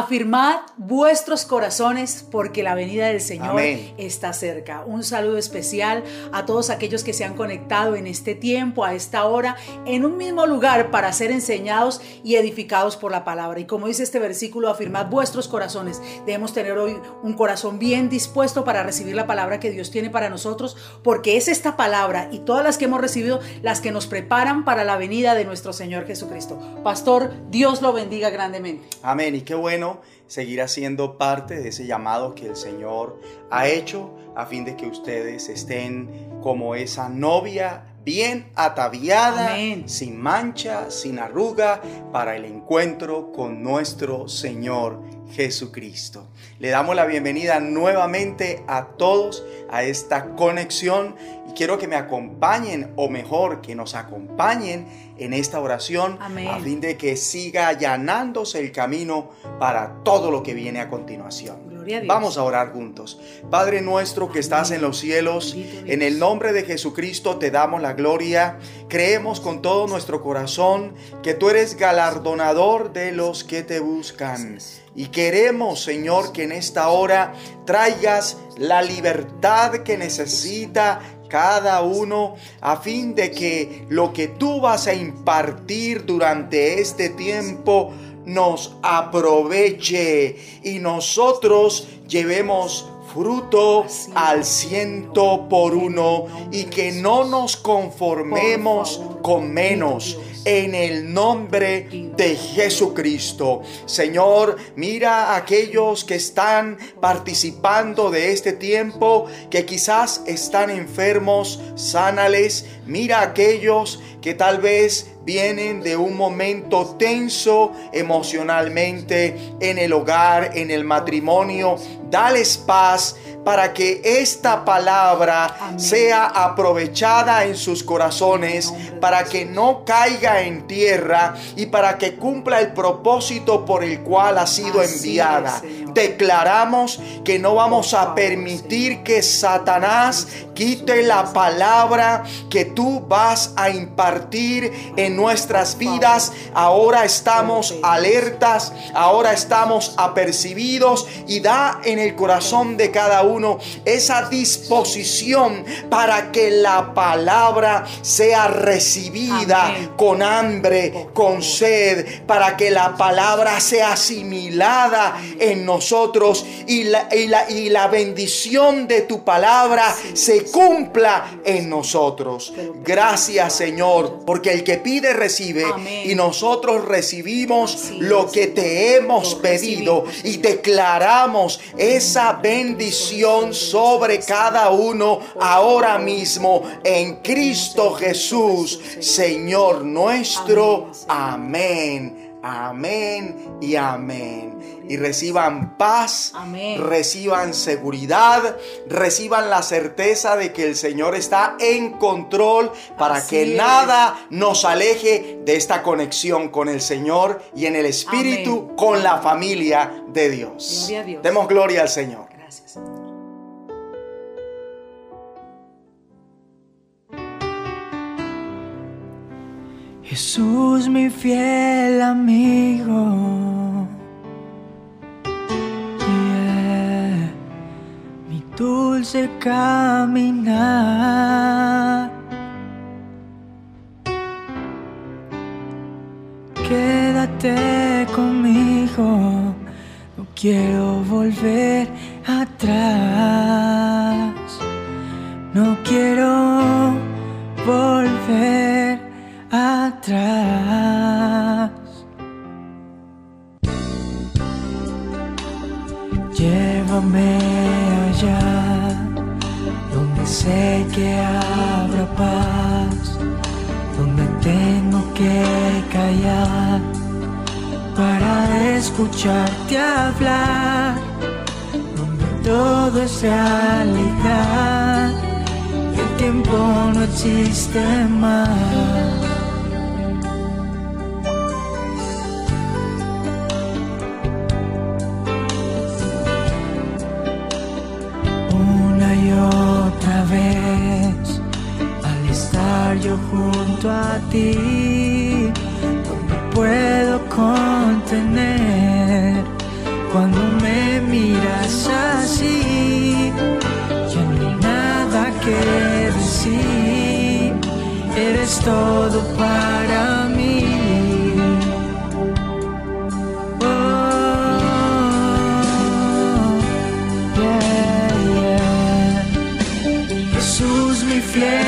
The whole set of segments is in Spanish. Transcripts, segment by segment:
Afirmad vuestros corazones porque la venida del Señor está cerca. Un saludo especial a todos aquellos que se han conectado en este tiempo, a esta hora, en un mismo lugar para ser enseñados y edificados por la palabra. Y como dice este versículo, afirmad vuestros corazones. Debemos tener hoy un corazón bien dispuesto para recibir la palabra que Dios tiene para nosotros, porque es esta palabra y todas las que hemos recibido las que nos preparan para la venida de nuestro Señor Jesucristo. Pastor, Dios lo bendiga grandemente. Amén. Y qué bueno seguir haciendo parte de ese llamado que el Señor ha hecho a fin de que ustedes estén como esa novia bien ataviada, sin mancha, sin arruga, para el encuentro con nuestro Señor Jesucristo. Le damos la bienvenida nuevamente a todos a esta conexión y quiero que me acompañen, o mejor, que nos acompañen en esta oración a fin de que siga allanándose el camino para todo lo que viene a continuación. Vamos a orar juntos. Padre nuestro que estás en los cielos, en el nombre de Jesucristo te damos la gloria. Creemos con todo nuestro corazón que tú eres galardonador de los que te buscan. Y queremos, Señor, que en esta hora traigas la libertad que necesita cada uno a fin de que lo que tú vas a impartir durante este tiempo nos aproveche y nosotros llevemos fruto al ciento por uno y que no nos conformemos con menos en el nombre de Jesucristo. Señor, mira a aquellos que están participando de este tiempo, que quizás están enfermos, sánales. Mira a aquellos que tal vez vienen de un momento tenso emocionalmente en el hogar, en el matrimonio. Dales paz para que esta palabra sea aprovechada en sus corazones, para que no caiga en tierra y para que cumpla el propósito por el cual ha sido enviada. Declaramos que no vamos a permitir que Satanás quite la palabra que tú vas a impartir en nuestras vidas. Ahora estamos alertas, ahora estamos apercibidos y da en el corazón de cada uno esa disposición para que la palabra sea recibida con hambre, con sed, para que la palabra sea asimilada en nosotros y la, y la, bendición de tu palabra se cumpla en nosotros. Gracias Señor, porque el que pide recibe y nosotros recibimos lo que te hemos pedido y declaramos esa bendición sobre cada uno ahora mismo en Cristo Jesús, Señor nuestro. Amén. Amén y amén y reciban paz, reciban seguridad, reciban la certeza de que el Señor está en control para que nada nos aleje de esta conexión con el Señor y en el Espíritu con la familia de Dios. Demos gloria al Señor. Gracias. Jesús mi fiel amigo dulce caminar. Quédate conmigo, no quiero volver atrás. No quiero volver atrás. Llévame donde sé que habrá paz, donde tengo que callar para escucharte hablar, donde todo es realidad el tiempo no existe más. Junto a ti, no puedo contener cuando me miras así. Ya no hay nada que decir, eres todo para mí. Oh, yeah,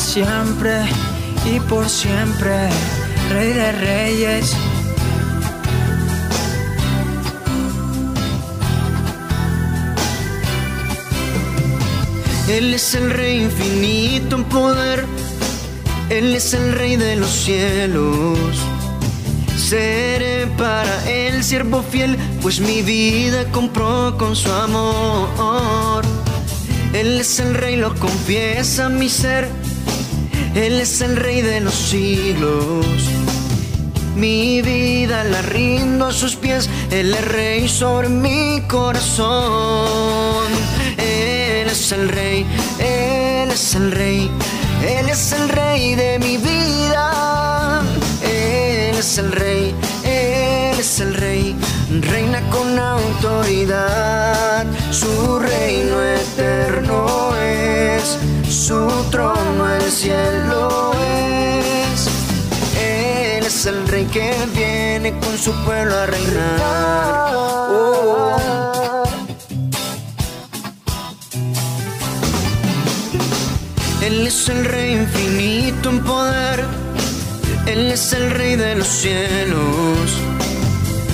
siempre y por siempre, Rey de Reyes. Él es el Rey infinito en poder, Él es el Rey de los cielos. Seré para Él siervo fiel, pues mi vida compró con su amor. Él es el Rey, lo confiesa mi ser, Él es el Rey de los siglos. Mi vida la rindo a sus pies, Él es Rey sobre mi corazón. Él es el Rey, Él es el Rey, Él es el Rey de mi vida. Él es el Rey, Él es el Rey, reina con autoridad. Su reino eterno es, su trono el cielo que viene con su pueblo a reinar. Oh. Él es el rey infinito en poder, Él es el rey de los cielos.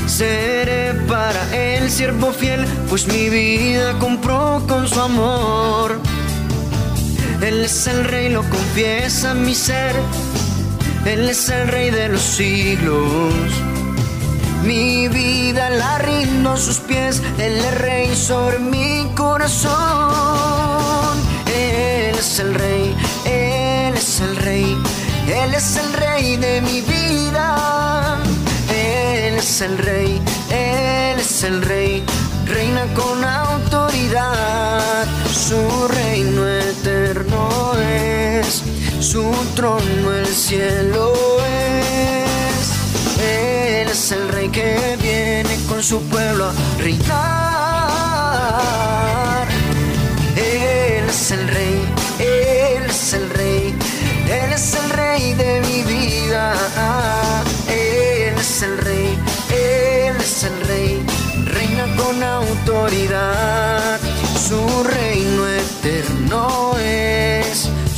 Seré para él siervo fiel, pues mi vida compró con su amor. Él es el rey, lo confiesa mi ser. Él es el rey de los siglos. Mi vida la rindo a sus pies. Él es rey sobre mi corazón. Él es el rey, Él es el rey. Él es el rey de mi vida. Él es el rey, Él es el rey reina con autoridad, su reino es, su trono el cielo es. Él es el rey que viene con su pueblo a reinar. Él es el rey, Él es el rey, Él es el rey de mi vida. Él es el rey, Él es el rey con autoridad. Su reino eterno es,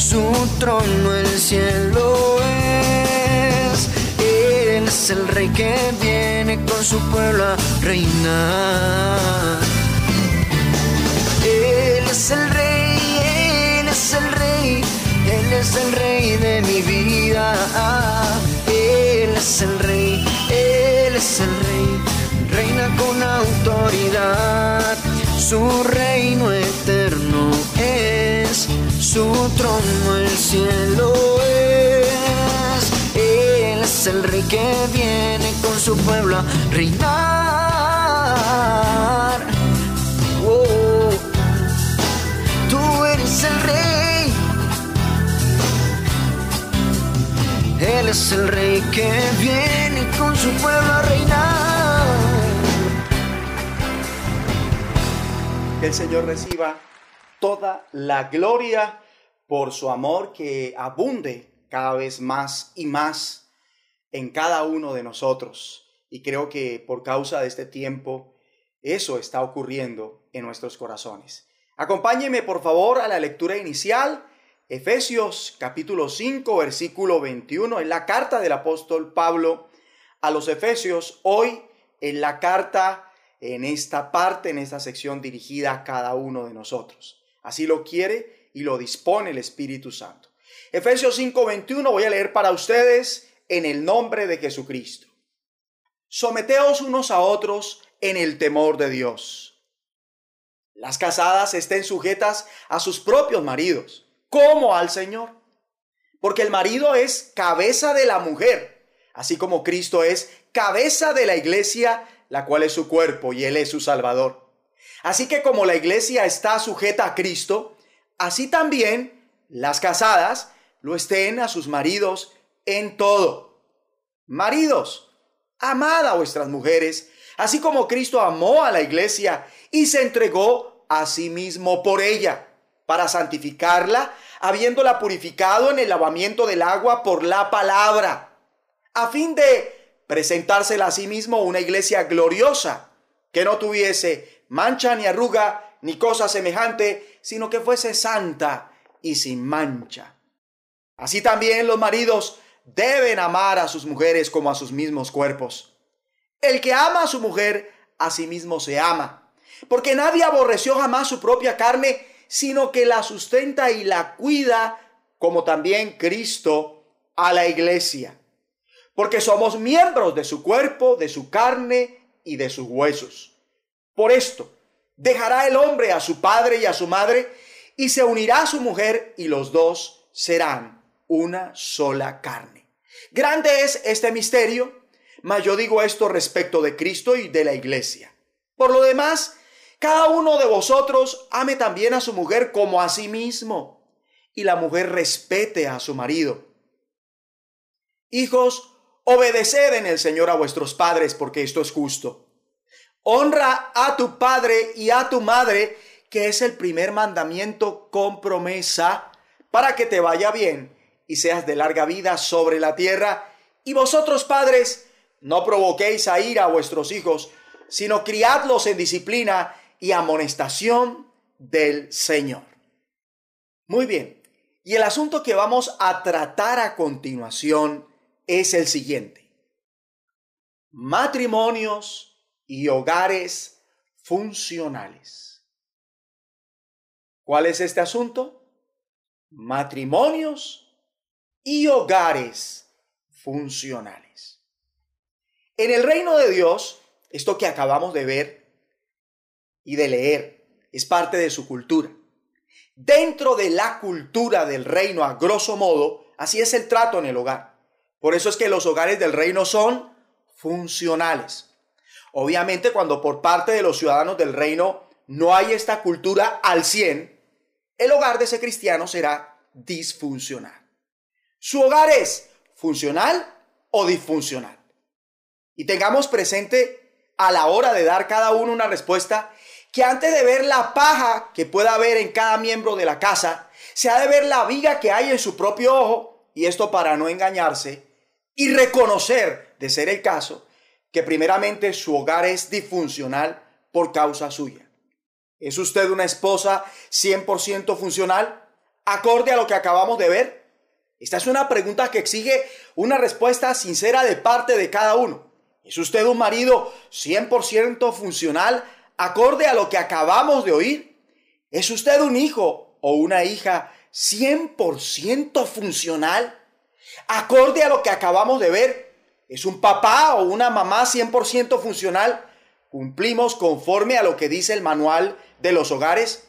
su trono el cielo es. Él es el rey que viene con su pueblo a reinar. Él es el rey, Él es el rey, Él es el rey de mi vida. Él es el rey, Él es el rey reina con autoridad, su trono el cielo es. Él es el rey que viene con su pueblo a reinar. Oh, tú eres el rey. Él es el rey que viene con su pueblo a reinar. Que el Señor reciba toda la gloria por su amor que abunde cada vez más y más en cada uno de nosotros. Y creo que por causa de este tiempo, eso está ocurriendo en nuestros corazones. Acompáñeme por favor a la lectura inicial, Efesios capítulo 5, versículo 21, en la carta del apóstol Pablo a los Efesios, hoy en la carta en esta parte, en esta sección dirigida a cada uno de nosotros. Así lo quiere y lo dispone el Espíritu Santo. Efesios 5:21 voy a leer para ustedes en el nombre de Jesucristo. Someteos unos a otros en el temor de Dios. Las casadas estén sujetas a sus propios maridos, como al Señor. Porque el marido es cabeza de la mujer, así como Cristo es cabeza de la iglesia, la cual es su cuerpo y Él es su Salvador. Así que como la iglesia está sujeta a Cristo, así también las casadas lo estén a sus maridos en todo. Maridos, amad a vuestras mujeres, así como Cristo amó a la iglesia y se entregó a sí mismo por ella, para santificarla, habiéndola purificado en el lavamiento del agua por la palabra, a fin de presentársela a sí mismo una iglesia gloriosa, que no tuviese mancha ni arruga ni cosa semejante, sino que fuese santa y sin mancha. Así también los maridos deben amar a sus mujeres como a sus mismos cuerpos. El que ama a su mujer, a sí mismo se ama, porque nadie aborreció jamás su propia carne, sino que la sustenta y la cuida, como también Cristo a la iglesia porque somos miembros de su cuerpo, de su carne y de sus huesos. Por esto, dejará el hombre a su padre y a su madre, y se unirá a su mujer, y los dos serán una sola carne. Grande es este misterio, mas yo digo esto respecto de Cristo y de la iglesia. Por lo demás, cada uno de vosotros ame también a su mujer como a sí mismo, y la mujer respete a su marido. Hijos, Obedeced en el Señor a vuestros padres, porque esto es justo. Honra a tu padre y a tu madre, que es el primer mandamiento con promesa, para que te vaya bien y seas de larga vida sobre la tierra. Y vosotros, padres, No provoquéis a ira a vuestros hijos, sino criadlos en disciplina y amonestación del Señor. Muy bien. Y el asunto que vamos a tratar a continuación es el siguiente. Matrimonios y hogares funcionales. ¿Cuál es este asunto? Matrimonios y hogares funcionales. En el reino de Dios, esto que acabamos de ver y de leer es parte de su cultura. Dentro de la cultura del reino, a grosso modo, así es el trato en el hogar. Por eso es que los hogares del reino son funcionales. Obviamente cuando por parte de los ciudadanos del reino no hay esta cultura al 100, el hogar de ese cristiano será disfuncional. Su hogar es funcional o disfuncional. Y tengamos presente a la hora de dar cada uno una respuesta que antes de ver la paja que pueda haber en cada miembro de la casa, se ha de ver la viga que hay en su propio ojo, y esto para no engañarse, y reconocer, de ser el caso, que primeramente su hogar es disfuncional por causa suya. ¿Es usted una esposa 100% funcional? Acorde a lo que acabamos de ver. Esta es una pregunta que exige una respuesta sincera de parte de cada uno. ¿Es usted un marido 100% funcional acorde a lo que acabamos de oír? ¿Es usted un hijo o una hija 100% funcional? Acorde a lo que acabamos de ver, ¿es un papá o una mamá 100% funcional? ¿Cumplimos conforme a lo que dice el manual de los hogares?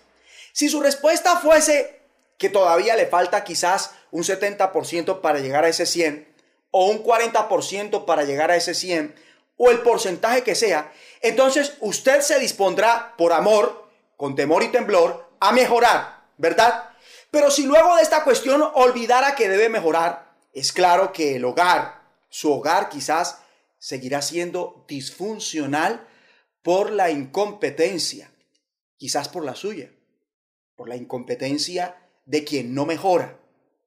Si su respuesta fuese que todavía le falta quizás un 70% para llegar a ese 100 o un 40% para llegar a ese 100 o el porcentaje que sea, entonces usted se dispondrá por amor, con temor y temblor, a mejorar, ¿verdad? Pero si luego de esta cuestión olvidara que debe mejorar, es claro que el hogar, su hogar quizás seguirá siendo disfuncional por la incompetencia, quizás por la suya, por la incompetencia de quien no mejora,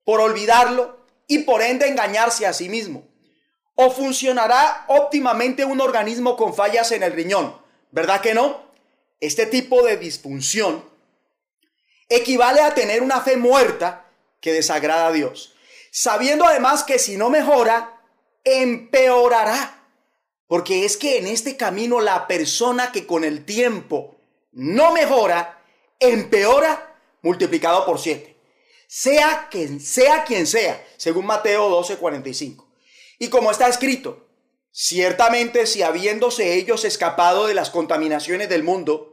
por olvidarlo y por ende engañarse a sí mismo o funcionará óptimamente un organismo con fallas en el riñón. ¿Verdad que no? Este tipo de disfunción equivale a tener una fe muerta que desagrada a Dios, sabiendo además que si no mejora, empeorará. Porque es que en este camino la persona que con el tiempo no mejora, empeora multiplicado por siete. Sea quien sea quien sea, según Mateo 12:45. Y como está escrito, ciertamente si habiéndose ellos escapado de las contaminaciones del mundo,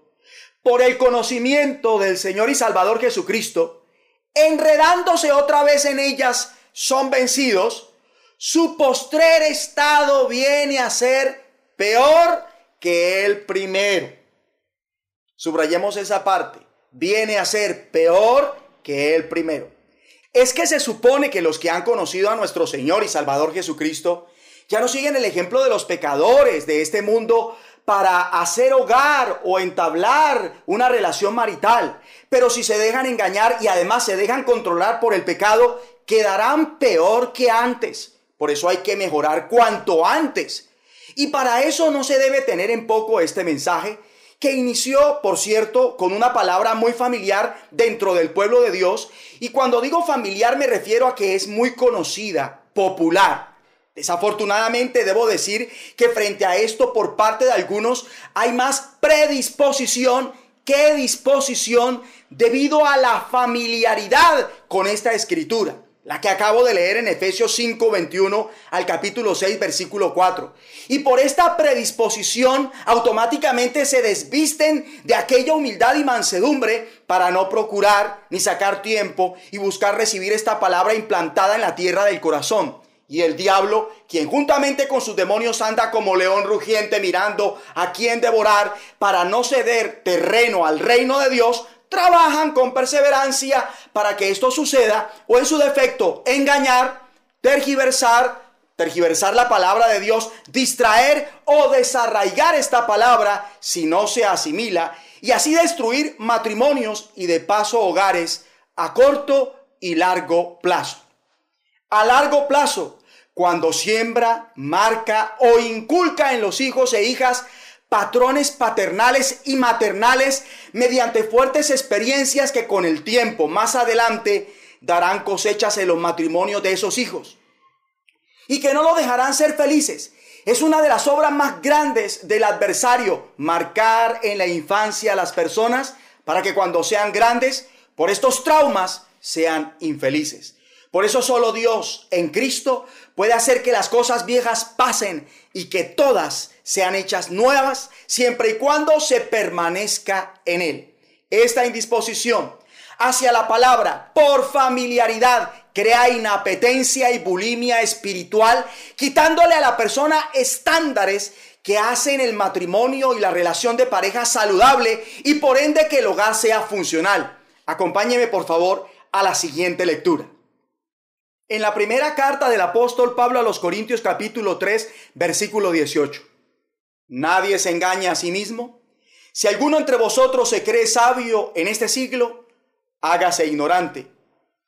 por el conocimiento del Señor y Salvador Jesucristo, enredándose otra vez en ellas, son vencidos, su postrer estado viene a ser peor que el primero. Subrayemos esa parte, viene a ser peor que el primero. Es que se supone que los que han conocido a nuestro Señor y Salvador Jesucristo ya no siguen el ejemplo de los pecadores de este mundo para hacer hogar o entablar una relación marital. Pero si se dejan engañar y además se dejan controlar por el pecado, quedarán peor que antes. Por eso hay que mejorar cuanto antes. Y para eso no se debe tener en poco este mensaje, que inició, por cierto, con una palabra muy familiar dentro del pueblo de Dios. Y cuando digo familiar me refiero a que es muy conocida, popular. Desafortunadamente debo decir que frente a esto por parte de algunos hay más predisposición que disposición debido a la familiaridad con esta escritura la que acabo de leer en Efesios 5, 21 al capítulo 6, versículo 4. Y por esta predisposición automáticamente se desvisten de aquella humildad y mansedumbre para no procurar ni sacar tiempo y buscar recibir esta palabra implantada en la tierra del corazón. Y el diablo, quien juntamente con sus demonios anda como león rugiente mirando a quien devorar para no ceder terreno al reino de Dios, trabajan con perseverancia para que esto suceda o en su defecto engañar, tergiversar, tergiversar la palabra de Dios, distraer o desarraigar esta palabra si no se asimila y así destruir matrimonios y de paso hogares a corto y largo plazo. A largo plazo, cuando siembra, marca o inculca en los hijos e hijas patrones paternales y maternales mediante fuertes experiencias que con el tiempo más adelante darán cosechas en los matrimonios de esos hijos y que no lo dejarán ser felices. Es una de las obras más grandes del adversario, marcar en la infancia a las personas para que cuando sean grandes, por estos traumas, sean infelices. Por eso solo Dios en Cristo puede hacer que las cosas viejas pasen y que todas sean hechas nuevas siempre y cuando se permanezca en Él. Esta indisposición hacia la palabra por familiaridad crea inapetencia y bulimia espiritual, quitándole a la persona estándares que hacen el matrimonio y la relación de pareja saludable y por ende que el hogar sea funcional. Acompáñeme por favor a la siguiente lectura. En la primera carta del apóstol Pablo a los Corintios capítulo 3 versículo 18. Nadie se engaña a sí mismo. Si alguno entre vosotros se cree sabio en este siglo, hágase ignorante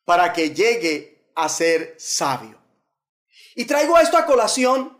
para que llegue a ser sabio. Y traigo esto a colación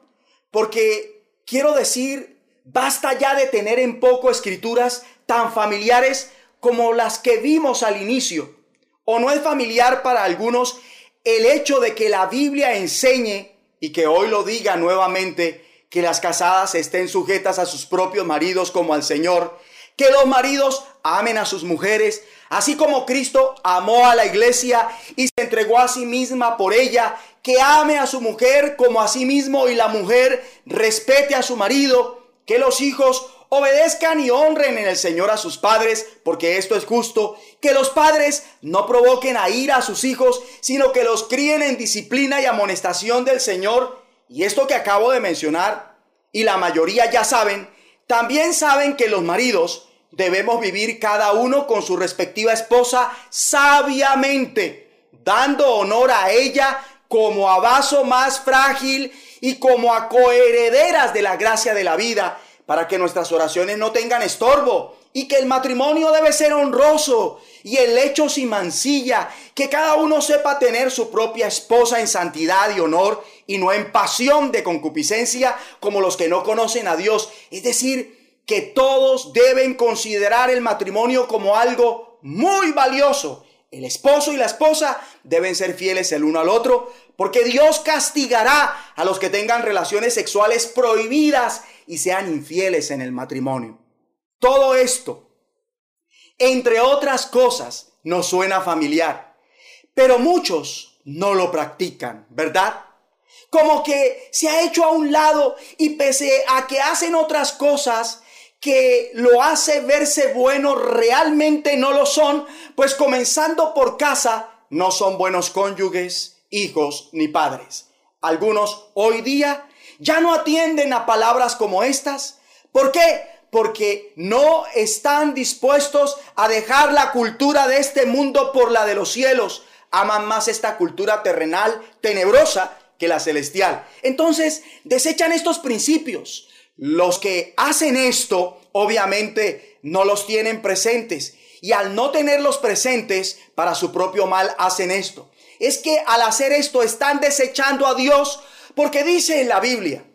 porque quiero decir, basta ya de tener en poco escrituras tan familiares como las que vimos al inicio. O no es familiar para algunos el hecho de que la Biblia enseñe y que hoy lo diga nuevamente, que las casadas estén sujetas a sus propios maridos como al Señor, que los maridos amen a sus mujeres, así como Cristo amó a la iglesia y se entregó a sí misma por ella, que ame a su mujer como a sí mismo y la mujer respete a su marido, que los hijos Obedezcan y honren en el Señor a sus padres, porque esto es justo. Que los padres no provoquen a ira a sus hijos, sino que los críen en disciplina y amonestación del Señor. Y esto que acabo de mencionar, y la mayoría ya saben, también saben que los maridos debemos vivir cada uno con su respectiva esposa sabiamente, dando honor a ella como a vaso más frágil y como a coherederas de la gracia de la vida para que nuestras oraciones no tengan estorbo y que el matrimonio debe ser honroso y el hecho sin mancilla, que cada uno sepa tener su propia esposa en santidad y honor y no en pasión de concupiscencia como los que no conocen a Dios. Es decir, que todos deben considerar el matrimonio como algo muy valioso. El esposo y la esposa deben ser fieles el uno al otro, porque Dios castigará a los que tengan relaciones sexuales prohibidas y sean infieles en el matrimonio. Todo esto, entre otras cosas, nos suena familiar, pero muchos no lo practican, ¿verdad? Como que se ha hecho a un lado y pese a que hacen otras cosas que lo hace verse bueno, realmente no lo son, pues comenzando por casa, no son buenos cónyuges, hijos ni padres. Algunos hoy día ya no atienden a palabras como estas. ¿Por qué? Porque no están dispuestos a dejar la cultura de este mundo por la de los cielos. Aman más esta cultura terrenal, tenebrosa, que la celestial. Entonces, desechan estos principios. Los que hacen esto, obviamente, no los tienen presentes. Y al no tenerlos presentes, para su propio mal hacen esto. Es que al hacer esto están desechando a Dios porque dice en la Biblia,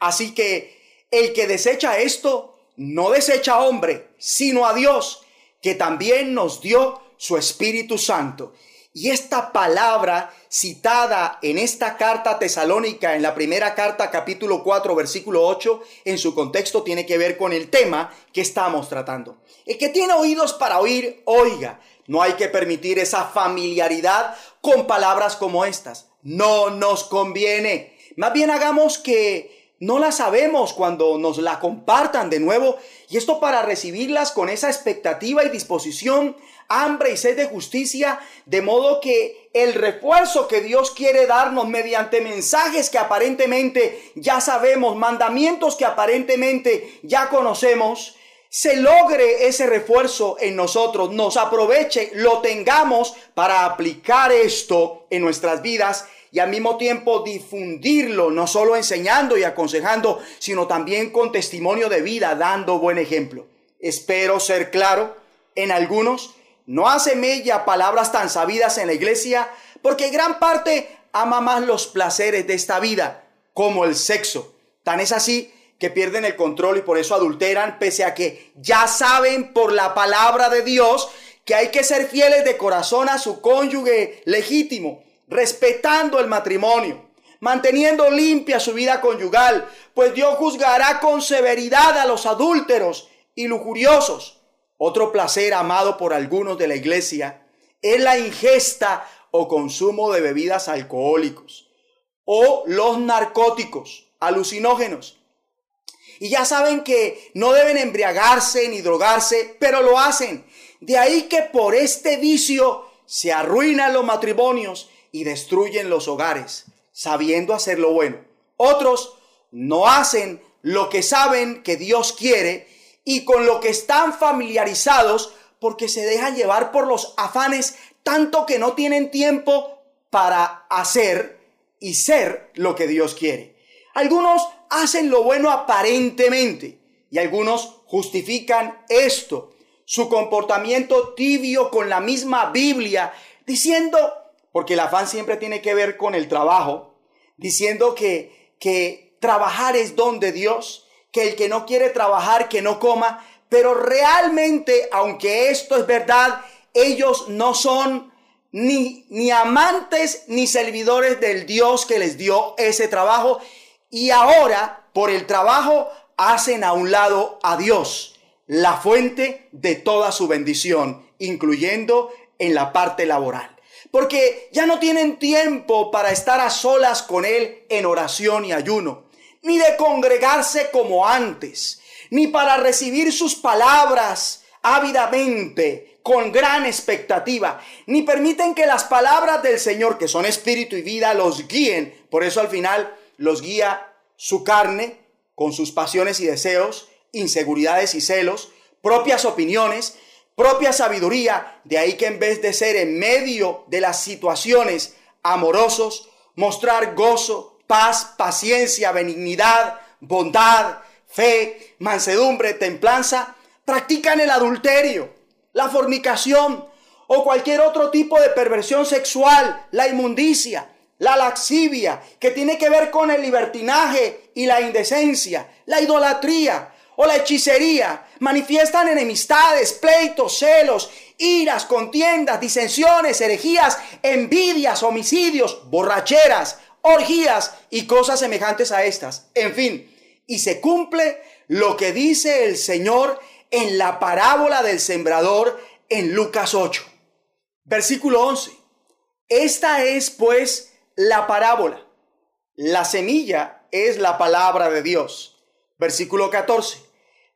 así que el que desecha esto, no desecha a hombre, sino a Dios, que también nos dio su Espíritu Santo. Y esta palabra citada en esta carta tesalónica, en la primera carta capítulo 4 versículo 8, en su contexto tiene que ver con el tema que estamos tratando. El que tiene oídos para oír, oiga. No hay que permitir esa familiaridad con palabras como estas no nos conviene. Más bien hagamos que no la sabemos cuando nos la compartan de nuevo y esto para recibirlas con esa expectativa y disposición, hambre y sed de justicia, de modo que el refuerzo que Dios quiere darnos mediante mensajes que aparentemente ya sabemos, mandamientos que aparentemente ya conocemos, se logre ese refuerzo en nosotros, nos aproveche, lo tengamos para aplicar esto en nuestras vidas y al mismo tiempo difundirlo, no solo enseñando y aconsejando, sino también con testimonio de vida, dando buen ejemplo. Espero ser claro, en algunos no hace mella palabras tan sabidas en la iglesia, porque gran parte ama más los placeres de esta vida, como el sexo. Tan es así que pierden el control y por eso adulteran, pese a que ya saben por la palabra de Dios que hay que ser fieles de corazón a su cónyuge legítimo, respetando el matrimonio, manteniendo limpia su vida conyugal, pues Dios juzgará con severidad a los adúlteros y lujuriosos. Otro placer amado por algunos de la iglesia es la ingesta o consumo de bebidas alcohólicos o los narcóticos alucinógenos. Y ya saben que no deben embriagarse ni drogarse, pero lo hacen. De ahí que por este vicio se arruinan los matrimonios y destruyen los hogares, sabiendo hacer lo bueno. Otros no hacen lo que saben que Dios quiere y con lo que están familiarizados porque se dejan llevar por los afanes tanto que no tienen tiempo para hacer y ser lo que Dios quiere. Algunos hacen lo bueno aparentemente y algunos justifican esto, su comportamiento tibio con la misma Biblia, diciendo, porque el afán siempre tiene que ver con el trabajo, diciendo que, que trabajar es don de Dios, que el que no quiere trabajar, que no coma. Pero realmente, aunque esto es verdad, ellos no son ni, ni amantes ni servidores del Dios que les dio ese trabajo. Y ahora, por el trabajo, hacen a un lado a Dios, la fuente de toda su bendición, incluyendo en la parte laboral porque ya no tienen tiempo para estar a solas con Él en oración y ayuno ni de congregarse como antes, ni para recibir sus palabras ávidamente, con gran expectativa, ni permiten que las palabras del Señor, que son espíritu y vida, los guíen. Por eso al final los guía su carne con sus pasiones y deseos, inseguridades y celos, propias opiniones, propia sabiduría. De ahí que en vez de ser en medio de las situaciones amorosos, mostrar gozo, paz, paciencia, benignidad, bondad, fe, mansedumbre, templanza, practican el adulterio, la fornicación o cualquier otro tipo de perversión sexual, la inmundicia, la laxivia, que tiene que ver con el libertinaje y la indecencia, la idolatría o la hechicería, manifiestan enemistades, pleitos, celos, iras, contiendas, disensiones, herejías, envidias, homicidios, borracheras, orgías y cosas semejantes a estas. En fin, y se cumple lo que dice el Señor en la parábola del sembrador en Lucas 8. Versículo 11. Esta es pues la parábola. La semilla es la palabra de Dios. Versículo 14.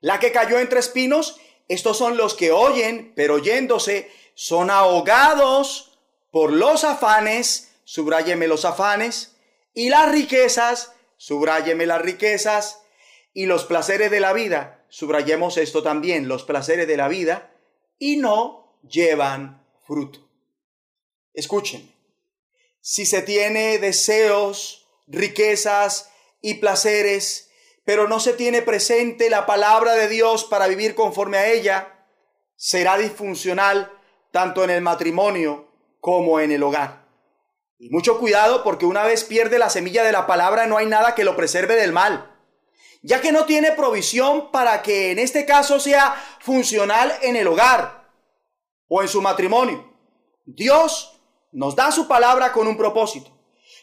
La que cayó entre espinos, estos son los que oyen, pero oyéndose son ahogados por los afanes, subráyeme los afanes, y las riquezas, subráyeme las riquezas, y los placeres de la vida, subrayemos esto también, los placeres de la vida, y no llevan fruto. Escuchen, si se tiene deseos, riquezas y placeres, pero no se tiene presente la palabra de Dios para vivir conforme a ella, será disfuncional tanto en el matrimonio como en el hogar. Y mucho cuidado porque una vez pierde la semilla de la palabra no hay nada que lo preserve del mal. Ya que no tiene provisión para que en este caso sea funcional en el hogar o en su matrimonio. Dios nos da su palabra con un propósito.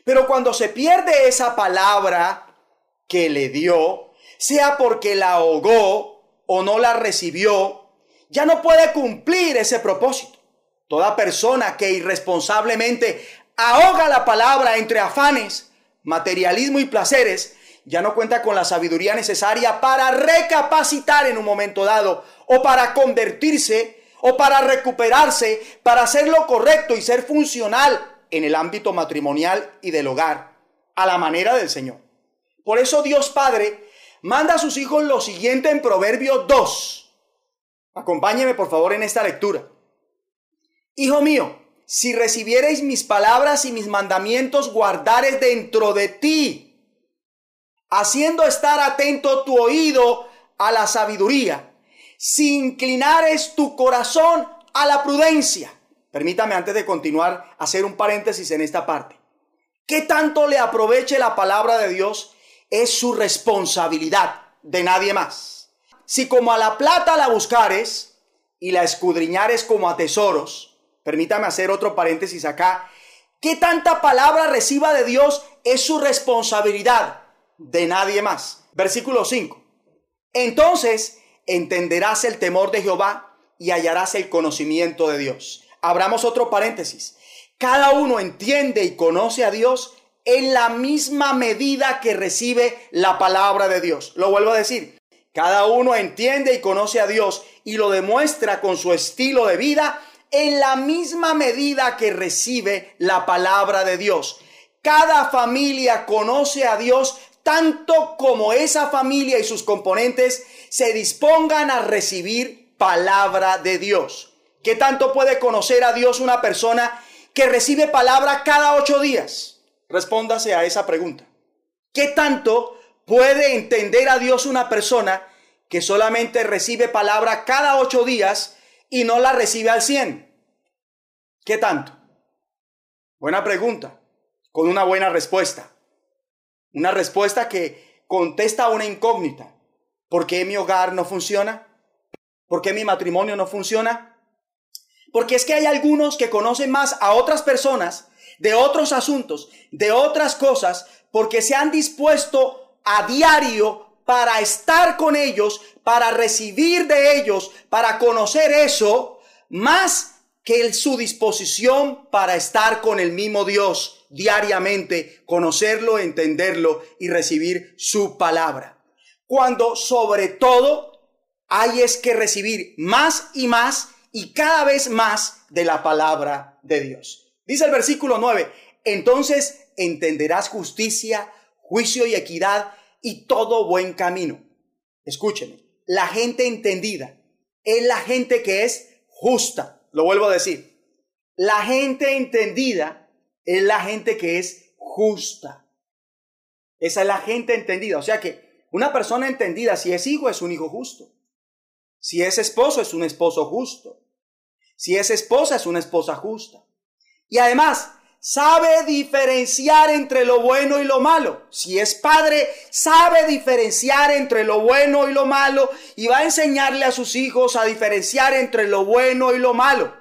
Pero cuando se pierde esa palabra que le dio, sea porque la ahogó o no la recibió, ya no puede cumplir ese propósito. Toda persona que irresponsablemente ahoga la palabra entre afanes, materialismo y placeres, ya no cuenta con la sabiduría necesaria para recapacitar en un momento dado o para convertirse o para recuperarse, para hacer lo correcto y ser funcional en el ámbito matrimonial y del hogar, a la manera del Señor. Por eso Dios Padre manda a sus hijos lo siguiente en Proverbio 2. Acompáñeme por favor en esta lectura. Hijo mío, si recibiereis mis palabras y mis mandamientos, guardares dentro de ti, haciendo estar atento tu oído a la sabiduría, si inclinares tu corazón a la prudencia. Permítame antes de continuar hacer un paréntesis en esta parte. ¿Qué tanto le aproveche la palabra de Dios? Es su responsabilidad, de nadie más. Si como a la plata la buscares y la escudriñares como a tesoros, permítame hacer otro paréntesis acá, ¿qué tanta palabra reciba de Dios? Es su responsabilidad, de nadie más. Versículo 5. Entonces entenderás el temor de Jehová y hallarás el conocimiento de Dios. Abramos otro paréntesis. Cada uno entiende y conoce a Dios en la misma medida que recibe la palabra de Dios. Lo vuelvo a decir. Cada uno entiende y conoce a Dios y lo demuestra con su estilo de vida en la misma medida que recibe la palabra de Dios. Cada familia conoce a Dios tanto como esa familia y sus componentes se dispongan a recibir palabra de Dios. ¿Qué tanto puede conocer a Dios una persona que recibe palabra cada ocho días? Respóndase a esa pregunta. ¿Qué tanto puede entender a Dios una persona que solamente recibe palabra cada ocho días y no la recibe al cien? ¿Qué tanto? Buena pregunta, con una buena respuesta. Una respuesta que contesta a una incógnita. ¿Por qué mi hogar no funciona? ¿Por qué mi matrimonio no funciona? Porque es que hay algunos que conocen más a otras personas de otros asuntos, de otras cosas, porque se han dispuesto a diario para estar con ellos, para recibir de ellos, para conocer eso, más que su disposición para estar con el mismo Dios diariamente, conocerlo, entenderlo y recibir su palabra. Cuando sobre todo hay es que recibir más y más y cada vez más de la palabra de Dios. Dice el versículo 9, entonces entenderás justicia, juicio y equidad y todo buen camino. Escúcheme, la gente entendida es la gente que es justa lo vuelvo a decir. La gente entendida es la gente que es justa. Esa es la gente entendida. O sea que una persona entendida, si es hijo, es un hijo justo. Si es esposo, es un esposo justo. Si es esposa, es una esposa justa. Y además, sabe diferenciar entre lo bueno y lo malo. Si es padre, sabe diferenciar entre lo bueno y lo malo y va a enseñarle a sus hijos a diferenciar entre lo bueno y lo malo.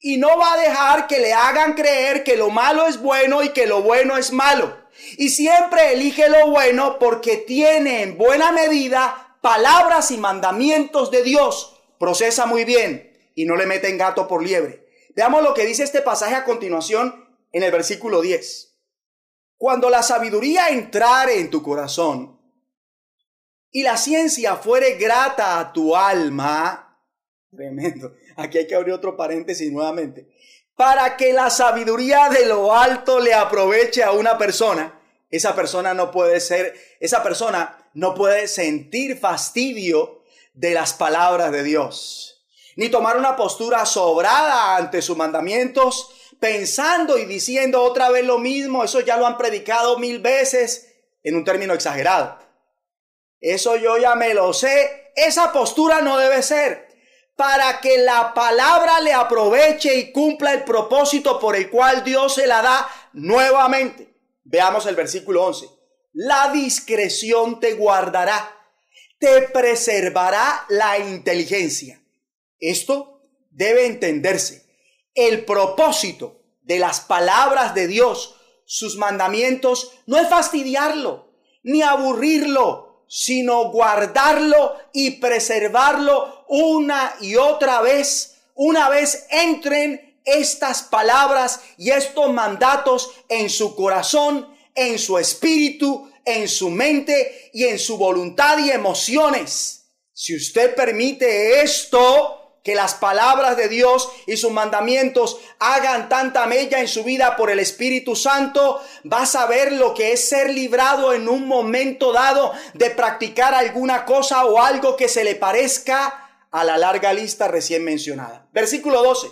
Y no va a dejar que le hagan creer que lo malo es bueno y que lo bueno es malo. Y siempre elige lo bueno porque tiene en buena medida palabras y mandamientos de Dios. Procesa muy bien y no le meten gato por liebre. Veamos lo que dice este pasaje a continuación en el versículo 10. Cuando la sabiduría entrare en tu corazón y la ciencia fuere grata a tu alma, tremendo, aquí hay que abrir otro paréntesis nuevamente, para que la sabiduría de lo alto le aproveche a una persona, esa persona no puede ser, esa persona no puede sentir fastidio de las palabras de Dios, ni tomar una postura sobrada ante sus mandamientos, pensando y diciendo otra vez lo mismo, eso ya lo han predicado mil veces en un término exagerado. Eso yo ya me lo sé. Esa postura no debe ser para que la palabra le aproveche y cumpla el propósito por el cual Dios se la da nuevamente. Veamos el versículo 11. La discreción te guardará, te preservará la inteligencia. Esto debe entenderse el propósito de las palabras de Dios, sus mandamientos, no es fastidiarlo, ni aburrirlo, sino guardarlo y preservarlo una y otra vez, una vez entren estas palabras y estos mandatos en su corazón, en su espíritu, en su mente y en su voluntad y emociones. Si usted permite esto, que las palabras de Dios y sus mandamientos hagan tanta mella en su vida por el Espíritu Santo, vas a ver lo que es ser librado en un momento dado de practicar alguna cosa o algo que se le parezca a la larga lista recién mencionada. Versículo 12.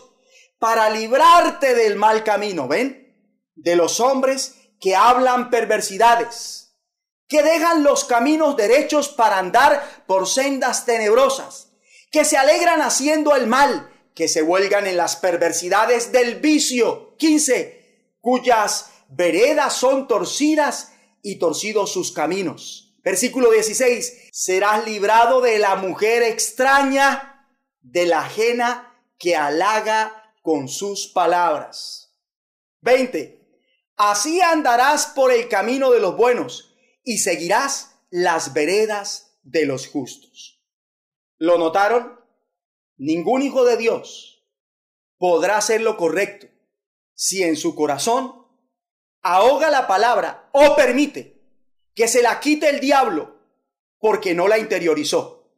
Para librarte del mal camino, ¿ven? De los hombres que hablan perversidades, que dejan los caminos derechos para andar por sendas tenebrosas que se alegran haciendo el mal, que se huelgan en las perversidades del vicio. 15. Cuyas veredas son torcidas y torcidos sus caminos. Versículo 16, serás librado de la mujer extraña, de la ajena que halaga con sus palabras. 20. Así andarás por el camino de los buenos y seguirás las veredas de los justos. ¿Lo notaron? Ningún hijo de Dios podrá hacer lo correcto si en su corazón ahoga la palabra o permite que se la quite el diablo porque no la interiorizó.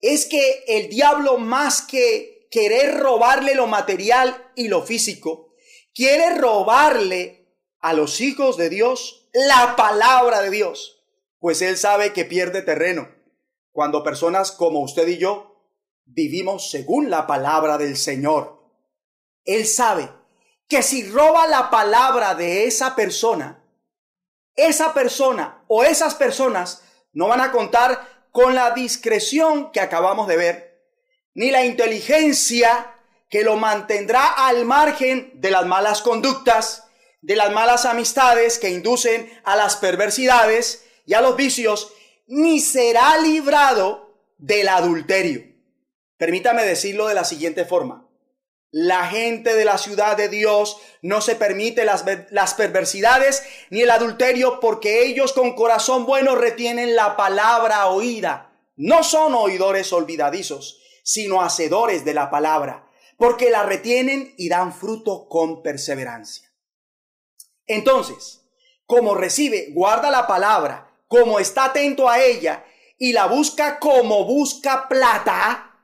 Es que el diablo más que querer robarle lo material y lo físico, quiere robarle a los hijos de Dios la palabra de Dios, pues él sabe que pierde terreno cuando personas como usted y yo vivimos según la palabra del Señor. Él sabe que si roba la palabra de esa persona, esa persona o esas personas no van a contar con la discreción que acabamos de ver, ni la inteligencia que lo mantendrá al margen de las malas conductas, de las malas amistades que inducen a las perversidades y a los vicios, ni será librado del adulterio. Permítame decirlo de la siguiente forma. La gente de la ciudad de Dios no se permite las, las, perversidades ni el adulterio porque ellos con corazón bueno retienen la palabra oída. No son oidores olvidadizos, sino hacedores de la palabra, porque la retienen y dan fruto con perseverancia. Entonces, como recibe, guarda la palabra, como está atento a ella y la busca como busca plata,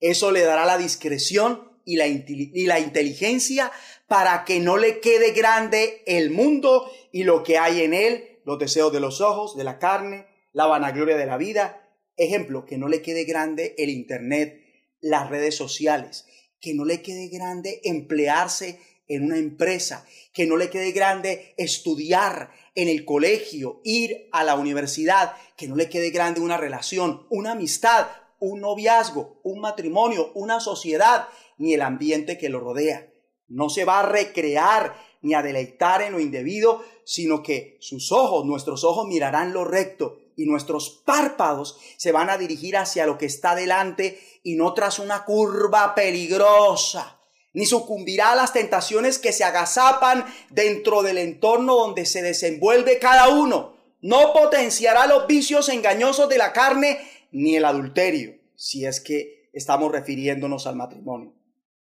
eso le dará la discreción y la, inteligencia para que no le quede grande el mundo y lo que hay en él, los deseos de los ojos, de la carne, la vanagloria de la vida. Ejemplo, que no le quede grande el Internet, las redes sociales, que no le quede grande emplearse en una empresa, que no le quede grande estudiar en el colegio, ir a la universidad, que no le quede grande una relación, una amistad, un noviazgo, un matrimonio, una sociedad, ni el ambiente que lo rodea. No se va a recrear ni a deleitar en lo indebido, sino que sus ojos, nuestros ojos mirarán lo recto y nuestros párpados se van a dirigir hacia lo que está delante y no tras una curva peligrosa, ni sucumbirá a las tentaciones que se agazapan dentro del entorno donde se desenvuelve cada uno. No potenciará los vicios engañosos de la carne ni el adulterio, si es que estamos refiriéndonos al matrimonio.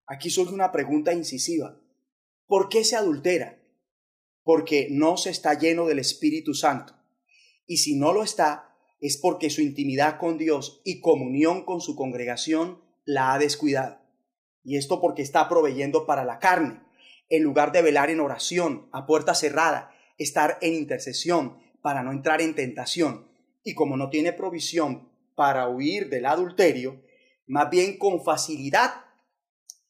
Aquí surge una pregunta incisiva. ¿Por qué se adultera? Porque no se está lleno del Espíritu Santo. Y si no lo está, es porque su intimidad con Dios y comunión con su congregación la ha descuidado. Y esto porque está proveyendo para la carne, en lugar de velar en oración, a puerta cerrada, estar en intercesión para no entrar en tentación. Y como no tiene provisión para huir del adulterio, más bien con facilidad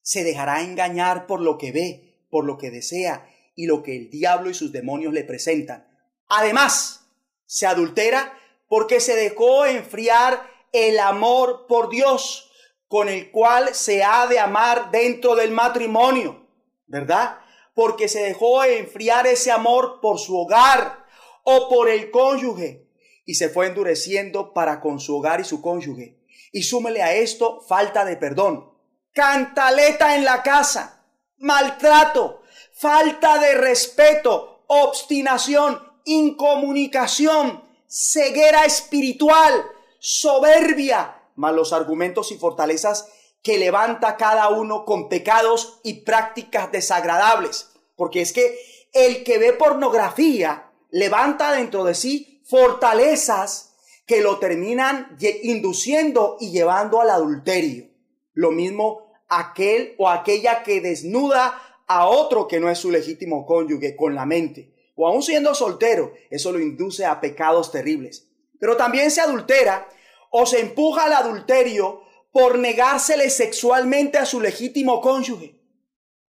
se dejará engañar por lo que ve, por lo que desea y lo que el diablo y sus demonios le presentan. Además, se adultera porque se dejó enfriar el amor por Dios con el cual se ha de amar dentro del matrimonio, ¿verdad? Porque se dejó enfriar ese amor por su hogar o por el cónyuge y se fue endureciendo para con su hogar y su cónyuge. Y súmele a esto falta de perdón, cantaleta en la casa, maltrato, falta de respeto, obstinación, incomunicación, ceguera espiritual, soberbia, malos argumentos y fortalezas que levanta cada uno con pecados y prácticas desagradables. Porque es que el que ve pornografía levanta dentro de sí fortalezas que lo terminan induciendo y llevando al adulterio. Lo mismo aquel o aquella que desnuda a otro que no es su legítimo cónyuge con la mente. O aún siendo soltero, eso lo induce a pecados terribles. Pero también se adultera o se empuja al adulterio por negársele sexualmente a su legítimo cónyuge.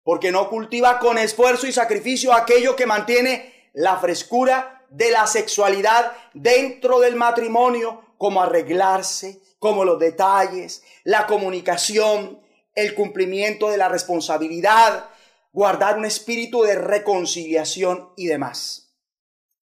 Porque no cultiva con esfuerzo y sacrificio aquello que mantiene la frescura de la sexualidad dentro del matrimonio, como arreglarse, como los detalles, la comunicación, el cumplimiento de la responsabilidad, guardar un espíritu de reconciliación y demás.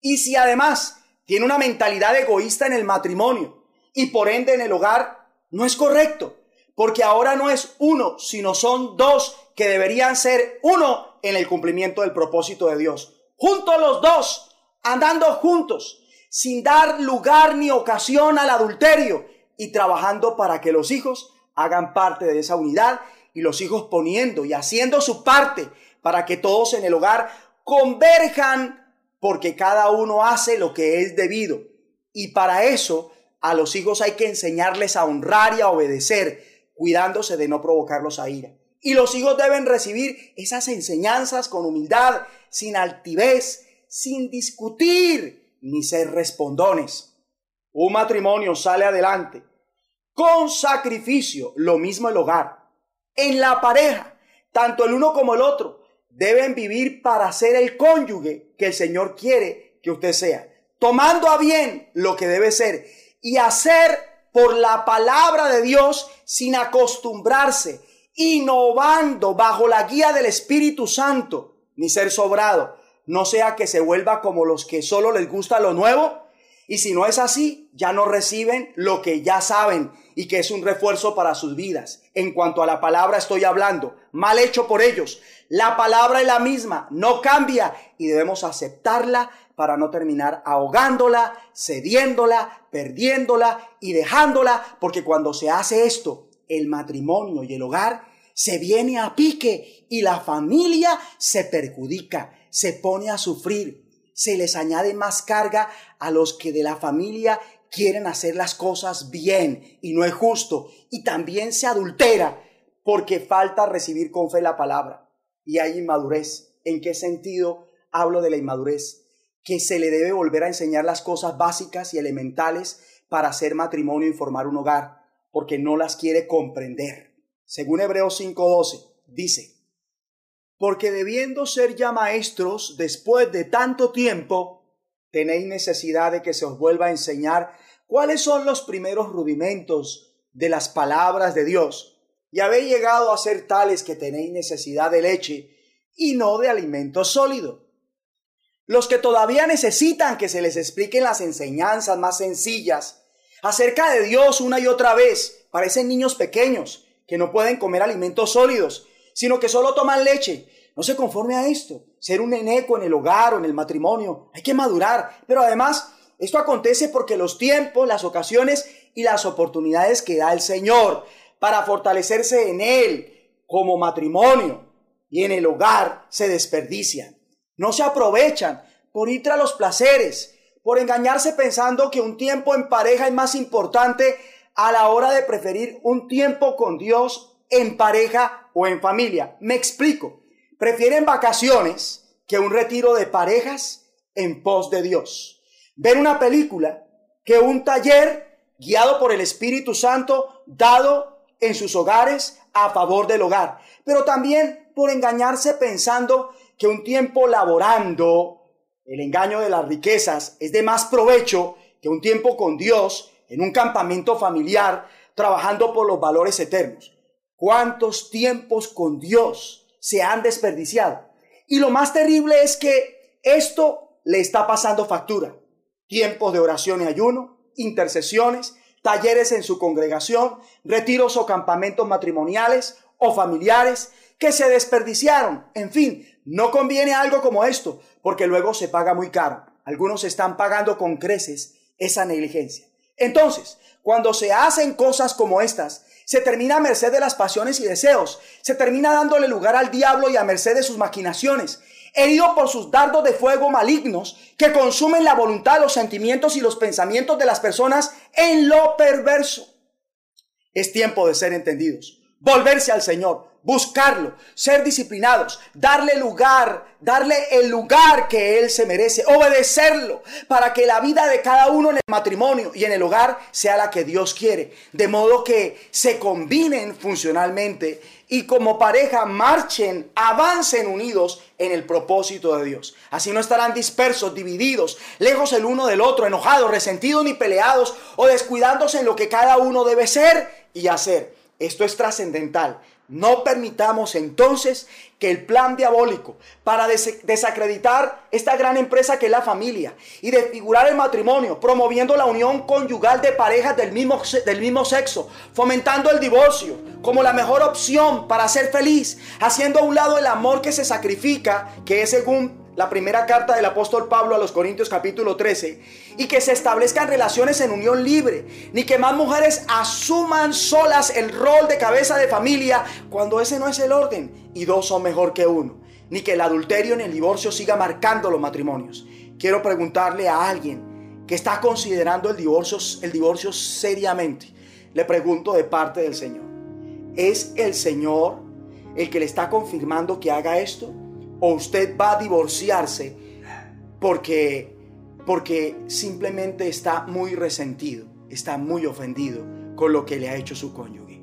Y si además tiene una mentalidad egoísta en el matrimonio y por ende en el hogar, no es correcto, porque ahora no es uno, sino son dos que deberían ser uno en el cumplimiento del propósito de Dios. Juntos los dos, andando juntos, sin dar lugar ni ocasión al adulterio y trabajando para que los hijos hagan parte de esa unidad y los hijos poniendo y haciendo su parte para que todos en el hogar converjan porque cada uno hace lo que es debido. Y para eso a los hijos hay que enseñarles a honrar y a obedecer, cuidándose de no provocarlos a ira. Y los hijos deben recibir esas enseñanzas con humildad, sin altivez, sin discutir ni ser respondones. Un matrimonio sale adelante con sacrificio, lo mismo el hogar. En la pareja, tanto el uno como el otro deben vivir para ser el cónyuge que el Señor quiere que usted sea, tomando a bien lo que debe ser y hacer por la palabra de Dios sin acostumbrarse, innovando bajo la guía del Espíritu Santo, ni ser sobrado, no sea que se vuelva como los que solo les gusta lo nuevo, y si no es así, ya no reciben lo que ya saben y que es un refuerzo para sus vidas. En cuanto a la palabra estoy hablando, mal hecho por ellos. La palabra es la misma, no cambia y debemos aceptarla para no terminar ahogándola, cediéndola, perdiéndola y dejándola, porque cuando se hace esto, el matrimonio y el hogar se viene a pique y la familia se perjudica, se pone a sufrir, se les añade más carga a los que de la familia quieren hacer las cosas bien y no es justo, y también se adultera porque falta recibir con fe la palabra y hay inmadurez. ¿En qué sentido hablo de la inmadurez? Que se le debe volver a enseñar las cosas básicas y elementales para hacer matrimonio y formar un hogar, porque no las quiere comprender. Según Hebreos 5:12, dice, porque debiendo ser ya maestros después de tanto tiempo, tenéis necesidad de que se os vuelva a enseñar cuáles son los primeros rudimentos de las palabras de Dios, y habéis llegado a ser tales que tenéis necesidad de leche y no de alimento sólido los que todavía necesitan que se les expliquen las enseñanzas más sencillas acerca de Dios una y otra vez, parecen niños pequeños que no pueden comer alimentos sólidos, sino que solo toman leche. No se conforme a esto, ser un eneco en el hogar o en el matrimonio, hay que madurar, pero además esto acontece porque los tiempos, las ocasiones y las oportunidades que da el Señor para fortalecerse en Él como matrimonio y en el hogar se desperdician. No se aprovechan por ir tras los placeres, por engañarse pensando que un tiempo en pareja es más importante a la hora de preferir un tiempo con Dios en pareja o en familia. Me explico. Prefieren vacaciones que un retiro de parejas en pos de Dios. Ver una película que un taller guiado por el Espíritu Santo dado en sus hogares a favor del hogar. Pero también por engañarse pensando que un tiempo laborando, el engaño de las riquezas, es de más provecho que un tiempo con Dios en un campamento familiar, trabajando por los valores eternos. ¿Cuántos tiempos con Dios se han desperdiciado? Y lo más terrible es que esto le está pasando factura. Tiempos de oración y ayuno, intercesiones, talleres en su congregación, retiros o campamentos matrimoniales o familiares que se desperdiciaron. En fin, no conviene algo como esto, porque luego se paga muy caro. Algunos están pagando con creces esa negligencia. Entonces, cuando se hacen cosas como estas, se termina a merced de las pasiones y deseos, se termina dándole lugar al diablo y a merced de sus maquinaciones, herido por sus dardos de fuego malignos que consumen la voluntad, los sentimientos y los pensamientos de las personas en lo perverso. Es tiempo de ser entendidos, volverse al Señor, buscarlo, ser disciplinados, darle lugar, darle el lugar que Él se merece, obedecerlo, para que la vida de cada uno en el matrimonio y en el hogar sea la que Dios quiere, de modo que se combinen funcionalmente y como pareja marchen, avancen unidos en el propósito de Dios. Así no estarán dispersos, divididos, lejos el uno del otro, enojados, resentidos ni peleados o descuidándose en lo que cada uno debe ser y hacer. Esto es trascendental No permitamos entonces que el plan diabólico para desacreditar esta gran empresa que es la familia y desfigurar el matrimonio, promoviendo la unión conyugal de parejas del mismo, del mismo sexo, fomentando el divorcio como la mejor opción para ser feliz, haciendo a un lado el amor que se sacrifica, que es según la primera carta del apóstol Pablo a los Corintios capítulo 13, y que se establezcan relaciones en unión libre, ni que más mujeres asuman solas el rol de cabeza de familia cuando ese no es el orden y dos son mejor que uno, ni que el adulterio ni el divorcio siga marcando los matrimonios. Quiero preguntarle a alguien que está considerando el divorcio, el divorcio seriamente, le pregunto de parte del Señor, ¿es el Señor el que le está confirmando que haga esto? O usted va a divorciarse porque, porque simplemente está muy resentido, está muy ofendido con lo que le ha hecho su cónyuge.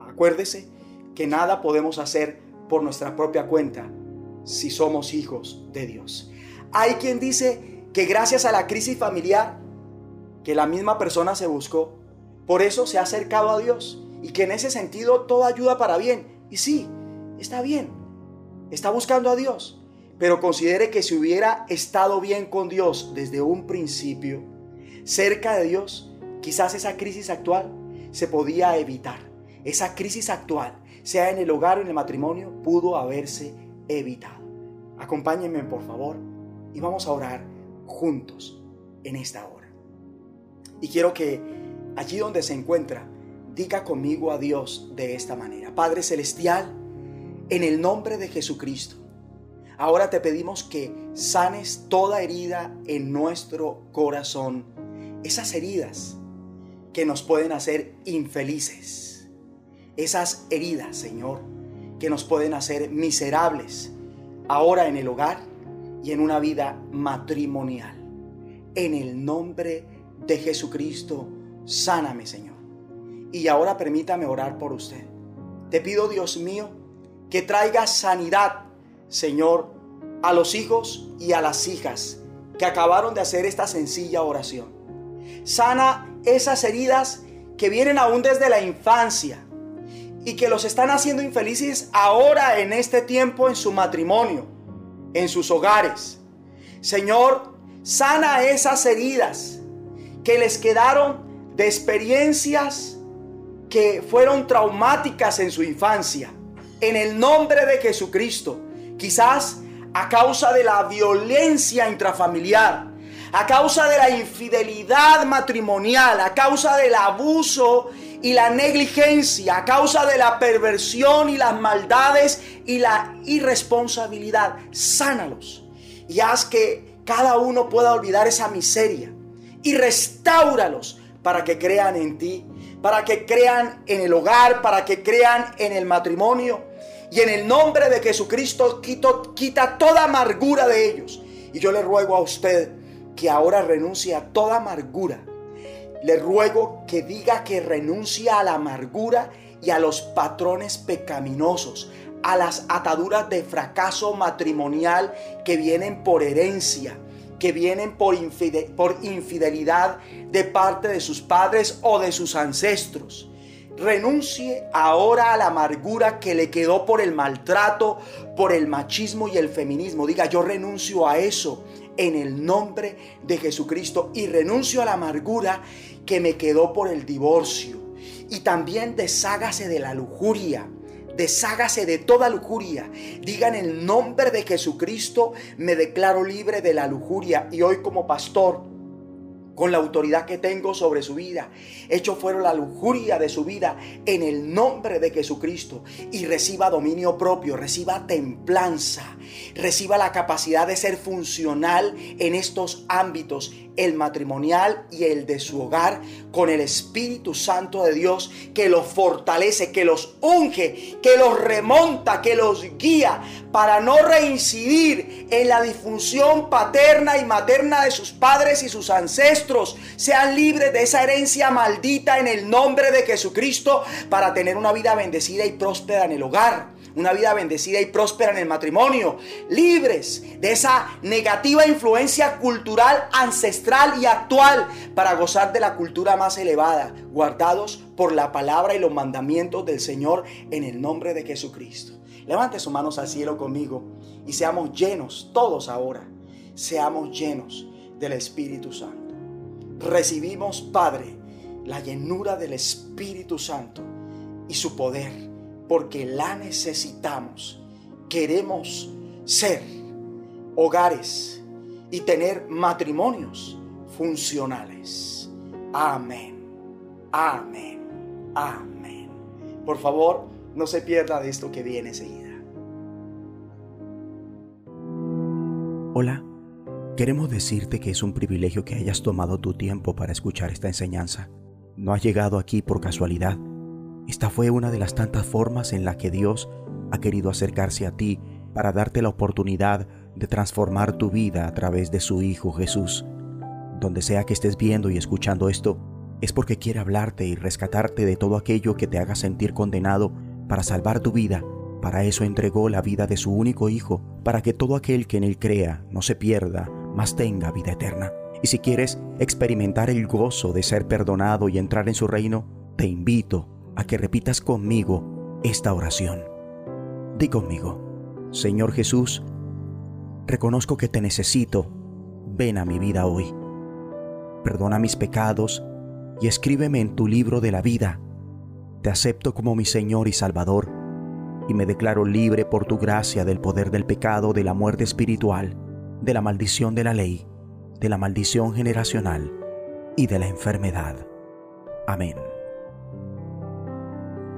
Acuérdese que nada podemos hacer por nuestra propia cuenta si somos hijos de Dios. Hay quien dice que gracias a la crisis familiar que la misma persona se buscó, por eso se ha acercado a Dios y que en ese sentido todo ayuda para bien. Y sí, está bien está buscando a Dios, pero considere que si hubiera estado bien con Dios desde un principio, cerca de Dios, quizás esa crisis actual se podía evitar. Esa crisis actual, sea en el hogar o en el matrimonio, pudo haberse evitado. Acompáñenme por favor y vamos a orar juntos en esta hora. Y quiero que allí donde se encuentra, diga conmigo a Dios de esta manera. Padre Celestial, en el nombre de Jesucristo. Ahora te pedimos que sanes toda herida en nuestro corazón. Esas heridas que nos pueden hacer infelices. Esas heridas, Señor, que nos pueden hacer miserables. Ahora en el hogar y en una vida matrimonial. En el nombre de Jesucristo, sáname, Señor. Y ahora permítame orar por usted. Te pido, Dios mío, que traiga sanidad, Señor, a los hijos y a las hijas que acabaron de hacer esta sencilla oración. Sana esas heridas que vienen aún desde la infancia y que los están haciendo infelices ahora en este tiempo en su matrimonio, en sus hogares. Señor, sana esas heridas que les quedaron de experiencias que fueron traumáticas en su infancia en el nombre de Jesucristo. Quizás a causa de la violencia intrafamiliar, a causa de la infidelidad matrimonial, a causa del abuso y la negligencia, a causa de la perversión y las maldades y la irresponsabilidad. Sánalos y haz que cada uno pueda olvidar esa miseria y restauralos para que crean en ti para que crean en el hogar, para que crean en el matrimonio. Y en el nombre de Jesucristo quita toda amargura de ellos. Y yo le ruego a usted que ahora renuncie a toda amargura. Le ruego que diga que renuncia a la amargura y a los patrones pecaminosos, a las ataduras de fracaso matrimonial que vienen por herencia, que vienen por, infidelidad de parte de sus padres o de sus ancestros. Renuncie ahora a la amargura que le quedó por el maltrato, por el machismo y el feminismo. Diga, yo renuncio a eso en el nombre de Jesucristo y renuncio a la amargura que me quedó por el divorcio. Y también deshágase de la lujuria Deshágase de toda lujuria. Digan el nombre de Jesucristo, me declaro libre de la lujuria. Y hoy como pastor con la autoridad que tengo sobre su vida. Hecho fueron la lujuria de su vida en el nombre de Jesucristo. Y reciba dominio propio, reciba templanza, reciba la capacidad de ser funcional en estos ámbitos, el matrimonial y el de su hogar, con el Espíritu Santo de Dios que los fortalece, que los unge, que los remonta, que los guía para no reincidir en la disfunción paterna y materna de sus padres y sus ancestros. Sean libres de esa herencia maldita en el nombre de Jesucristo para tener una vida bendecida y próspera en el hogar una vida bendecida y próspera en el matrimonio, libres de esa negativa influencia cultural ancestral y actual para gozar de la cultura más elevada, guardados por la palabra y los mandamientos del Señor en el nombre de Jesucristo. Levante sus manos al cielo conmigo y seamos llenos, todos ahora, seamos llenos del Espíritu Santo. Recibimos, Padre, la llenura del Espíritu Santo y su poder, porque la necesitamos. Queremos ser hogares y tener matrimonios funcionales. Amén. Amén. Amén. Por favor, no se pierda de esto que viene enseguida. Hola, queremos decirte que es un privilegio que hayas tomado tu tiempo para escuchar esta enseñanza. No has llegado aquí por casualidad. Esta fue una de las tantas formas en las que Dios ha querido acercarse a ti para darte la oportunidad de transformar tu vida a través de su Hijo Jesús. Donde sea que estés viendo y escuchando esto, es porque quiere hablarte y rescatarte de todo aquello que te haga sentir condenado para salvar tu vida. Para eso entregó la vida de su único Hijo, para que todo aquel que en él crea no se pierda, mas tenga vida eterna. Y si quieres experimentar el gozo de ser perdonado y entrar en su reino, te invito a que repitas conmigo esta oración. Di conmigo, Señor Jesús, reconozco que te necesito, ven a mi vida hoy. Perdona mis pecados y escríbeme en tu libro de la vida. Te acepto como mi Señor y Salvador y me declaro libre por tu gracia del poder del pecado, de la muerte espiritual, de la maldición de la ley de la maldición generacional y de la enfermedad. Amén.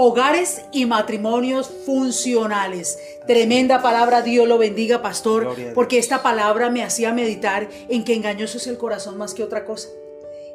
hogares y matrimonios funcionales. Tremenda palabra, Dios lo bendiga, pastor, porque esta palabra me hacía meditar en que engañoso es el corazón más que otra cosa.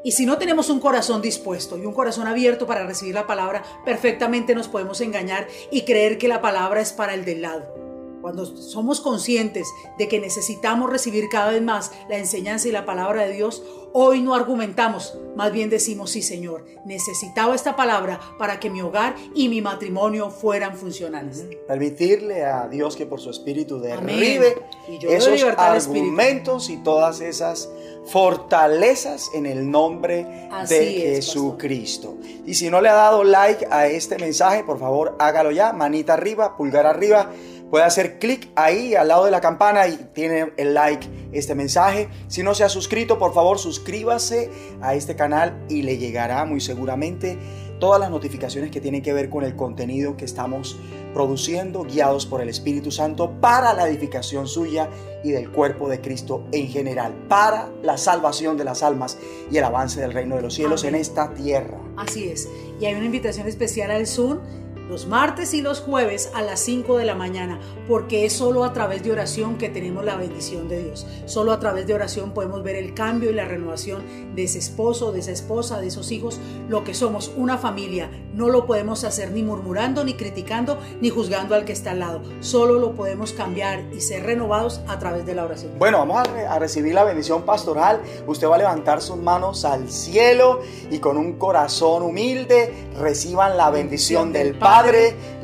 Y si no tenemos un corazón dispuesto y un corazón abierto para recibir la palabra, perfectamente nos podemos engañar y creer que la palabra es para el del lado. Cuando somos conscientes de que necesitamos recibir cada vez más la enseñanza y la palabra de Dios, hoy no argumentamos, más bien decimos, sí Señor, necesitaba esta palabra para que mi hogar y mi matrimonio fueran funcionales. Permitirle a Dios que por su espíritu derribe esos argumentos y todas esas fortalezas en el nombre de Jesucristo. Y si no le ha dado like a este mensaje, por favor hágalo ya, manita arriba, pulgar arriba puede hacer clic ahí al lado de la campana y tiene el like este mensaje. Si no se ha suscrito, por favor suscríbase a este canal y le llegará muy seguramente todas las notificaciones que tienen que ver con el contenido que estamos produciendo, guiados por el Espíritu Santo para la edificación suya y del cuerpo de Cristo en general, para la salvación de las almas y el avance del reino de los cielos en esta tierra. Así es. Y hay una invitación especial al Zoom los martes y los jueves a las 5 de la mañana, porque es solo a través de oración que tenemos la bendición de Dios. Solo a través de oración podemos ver el cambio y la renovación de ese esposo, de esa esposa, de esos hijos, lo que somos, una familia. No lo podemos hacer ni murmurando, ni criticando, ni juzgando al que está al lado. Solo lo podemos cambiar y ser renovados a través de la oración. Bueno, vamos a, a recibir la bendición pastoral. Usted va a levantar sus manos al cielo y con un corazón humilde reciban la bendición del Padre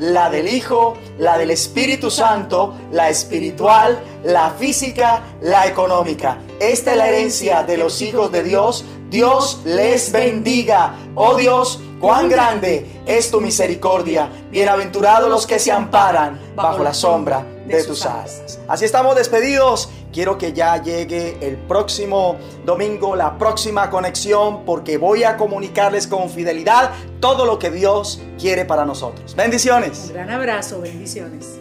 La del Hijo, la del Espíritu Santo, la espiritual, la física, la económica. Esta es la herencia de los hijos de Dios. Dios les bendiga. Oh Dios, cuán grande es tu misericordia. Bienaventurados los que se amparan bajo la sombra de tus alas. Así estamos despedidos. Quiero que ya llegue el próximo domingo, la próxima conexión, porque voy a comunicarles con fidelidad todo lo que Dios quiere para nosotros. Bendiciones. Un gran abrazo, bendiciones.